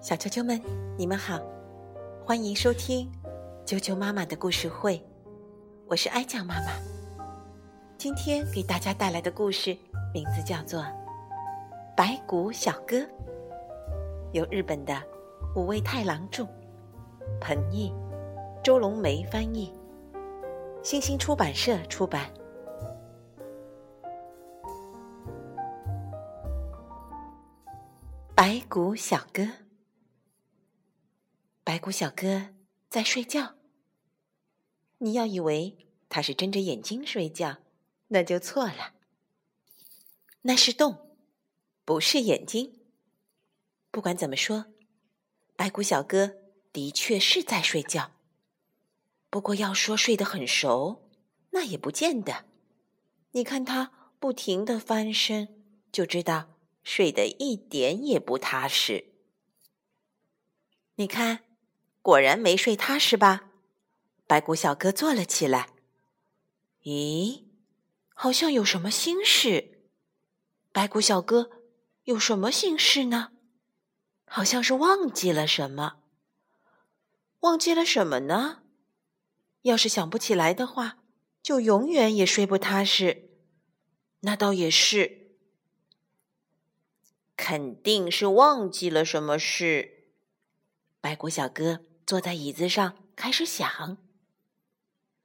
小啾啾们，你们好，欢迎收听啾啾妈妈的故事会，我是爱酱妈妈。今天给大家带来的故事名字叫做《白骨小哥》，由日本的五味太郎著，彭毅，周龙梅翻译，新星出版社出版。白骨小哥，白骨小哥在睡觉。你要以为他是睁着眼睛睡觉，那就错了。那是洞，不是眼睛。不管怎么说，白骨小哥的确是在睡觉。不过要说睡得很熟，那也不见得。你看他不停的翻身，就知道。睡得一点也不踏实。你看，果然没睡踏实吧？白骨小哥坐了起来。咦，好像有什么心事。白骨小哥有什么心事呢？好像是忘记了什么。忘记了什么呢？要是想不起来的话，就永远也睡不踏实。那倒也是。肯定是忘记了什么事。白骨小哥坐在椅子上，开始想：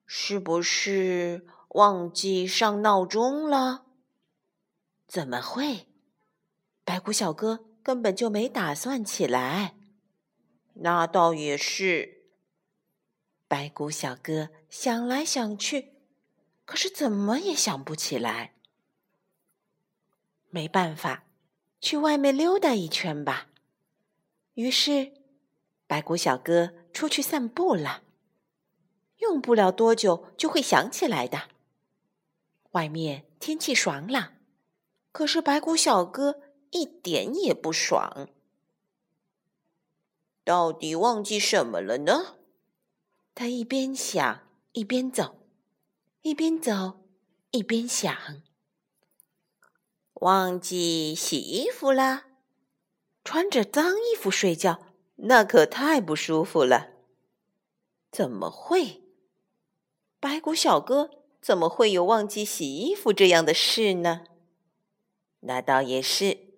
是不是忘记上闹钟了？怎么会？白骨小哥根本就没打算起来。那倒也是。白骨小哥想来想去，可是怎么也想不起来。没办法。去外面溜达一圈吧。于是，白骨小哥出去散步了。用不了多久就会想起来的。外面天气爽朗，可是白骨小哥一点也不爽。到底忘记什么了呢？他一边想一边走，一边走一边想。忘记洗衣服了，穿着脏衣服睡觉，那可太不舒服了。怎么会？白骨小哥怎么会有忘记洗衣服这样的事呢？那倒也是。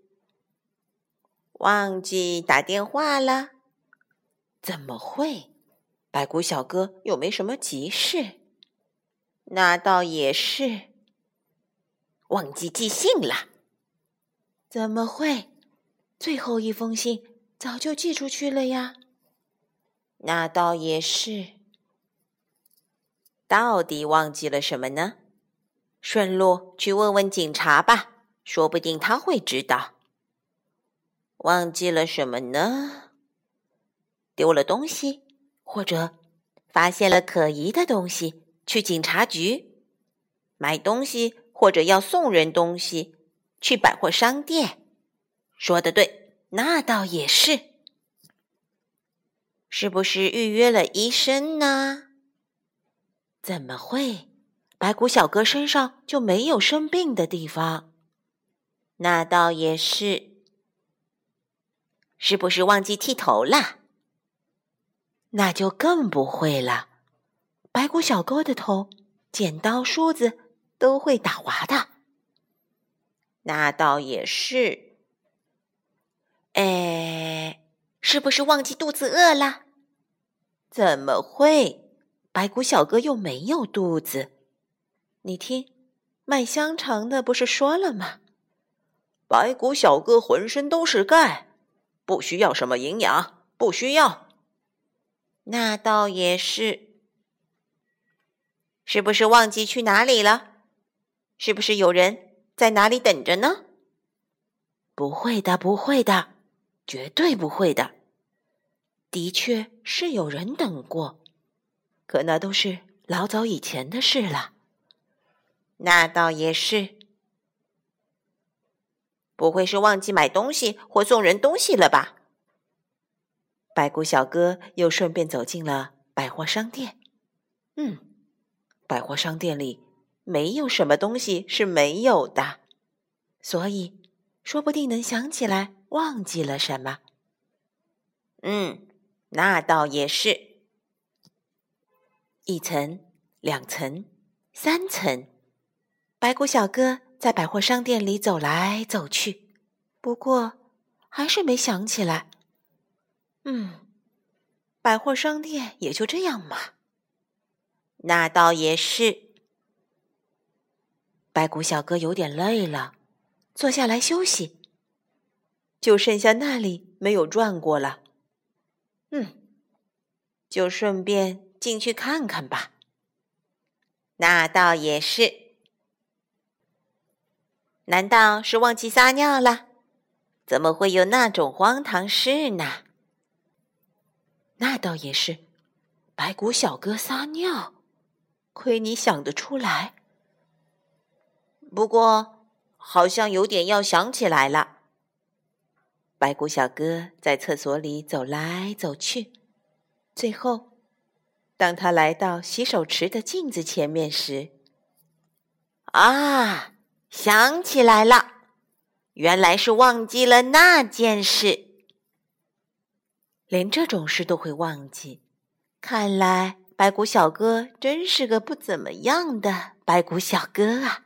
忘记打电话了？怎么会？白骨小哥又没什么急事。那倒也是。忘记寄信了？怎么会？最后一封信早就寄出去了呀。那倒也是。到底忘记了什么呢？顺路去问问警察吧，说不定他会知道。忘记了什么呢？丢了东西，或者发现了可疑的东西，去警察局买东西，或者要送人东西。去百货商店，说的对，那倒也是。是不是预约了医生呢？怎么会？白骨小哥身上就没有生病的地方？那倒也是。是不是忘记剃头了？那就更不会了。白骨小哥的头，剪刀、梳子都会打滑的。那倒也是，哎，是不是忘记肚子饿了？怎么会？白骨小哥又没有肚子。你听，卖香肠的不是说了吗？白骨小哥浑身都是钙，不需要什么营养，不需要。那倒也是，是不是忘记去哪里了？是不是有人？在哪里等着呢？不会的，不会的，绝对不会的。的确是有人等过，可那都是老早以前的事了。那倒也是，不会是忘记买东西或送人东西了吧？白骨小哥又顺便走进了百货商店。嗯，百货商店里。没有什么东西是没有的，所以说不定能想起来忘记了什么。嗯，那倒也是。一层，两层，三层。白骨小哥在百货商店里走来走去，不过还是没想起来。嗯，百货商店也就这样嘛。那倒也是。白骨小哥有点累了，坐下来休息。就剩下那里没有转过了。嗯，就顺便进去看看吧。那倒也是。难道是忘记撒尿了？怎么会有那种荒唐事呢？那倒也是，白骨小哥撒尿，亏你想得出来。不过，好像有点要想起来了。白骨小哥在厕所里走来走去，最后，当他来到洗手池的镜子前面时，啊，想起来了，原来是忘记了那件事。连这种事都会忘记，看来白骨小哥真是个不怎么样的白骨小哥啊。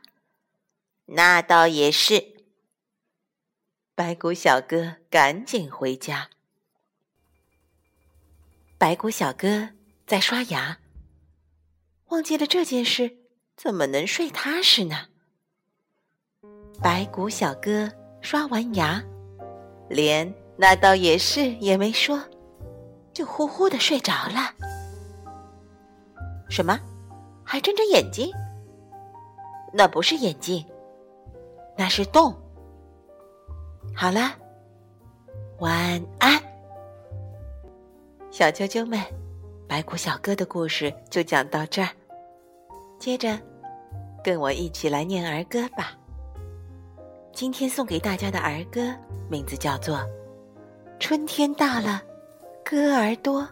那倒也是。白骨小哥赶紧回家。白骨小哥在刷牙，忘记了这件事，怎么能睡踏实呢？白骨小哥刷完牙，连那倒也是也没说，就呼呼的睡着了。什么？还睁着眼睛？那不是眼睛。那是洞。好了，晚安，小啾啾们。白骨小哥的故事就讲到这儿。接着，跟我一起来念儿歌吧。今天送给大家的儿歌名字叫做《春天到了，歌儿多》。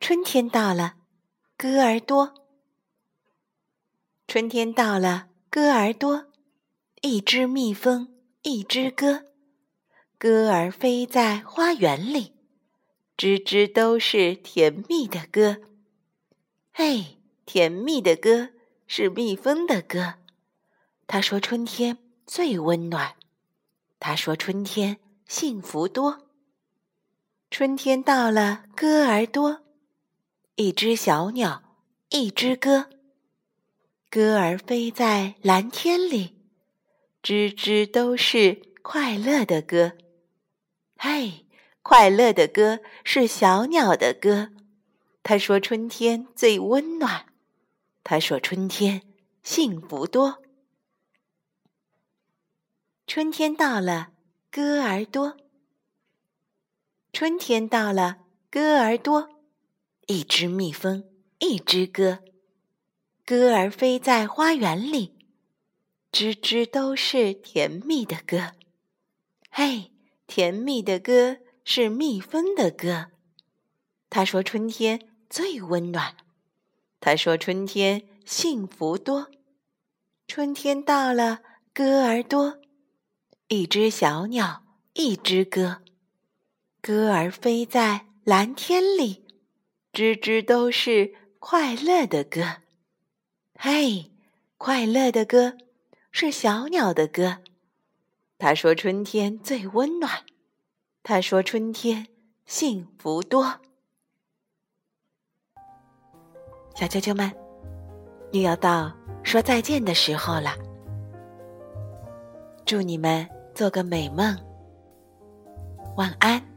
春天到了，歌儿多。春天到了，歌儿多，一只蜜蜂，一只歌，歌儿飞在花园里，吱吱都是甜蜜的歌。嘿，甜蜜的歌是蜜蜂的歌，他说春天最温暖，他说春天幸福多。春天到了，歌儿多，一只小鸟，一只歌。歌儿飞在蓝天里，吱吱都是快乐的歌。嘿，快乐的歌是小鸟的歌。他说春天最温暖，他说春天幸福多。春天到了，歌儿多。春天到了，歌儿多。一只蜜蜂，一只歌。歌儿飞在花园里，吱吱都是甜蜜的歌。嘿，甜蜜的歌是蜜蜂的歌。他说春天最温暖，他说春天幸福多。春天到了，歌儿多。一只小鸟，一只歌。歌儿飞在蓝天里，吱吱都是快乐的歌。嘿，快乐的歌是小鸟的歌。他说春天最温暖，他说春天幸福多。小啾啾们，又要到说再见的时候了。祝你们做个美梦，晚安。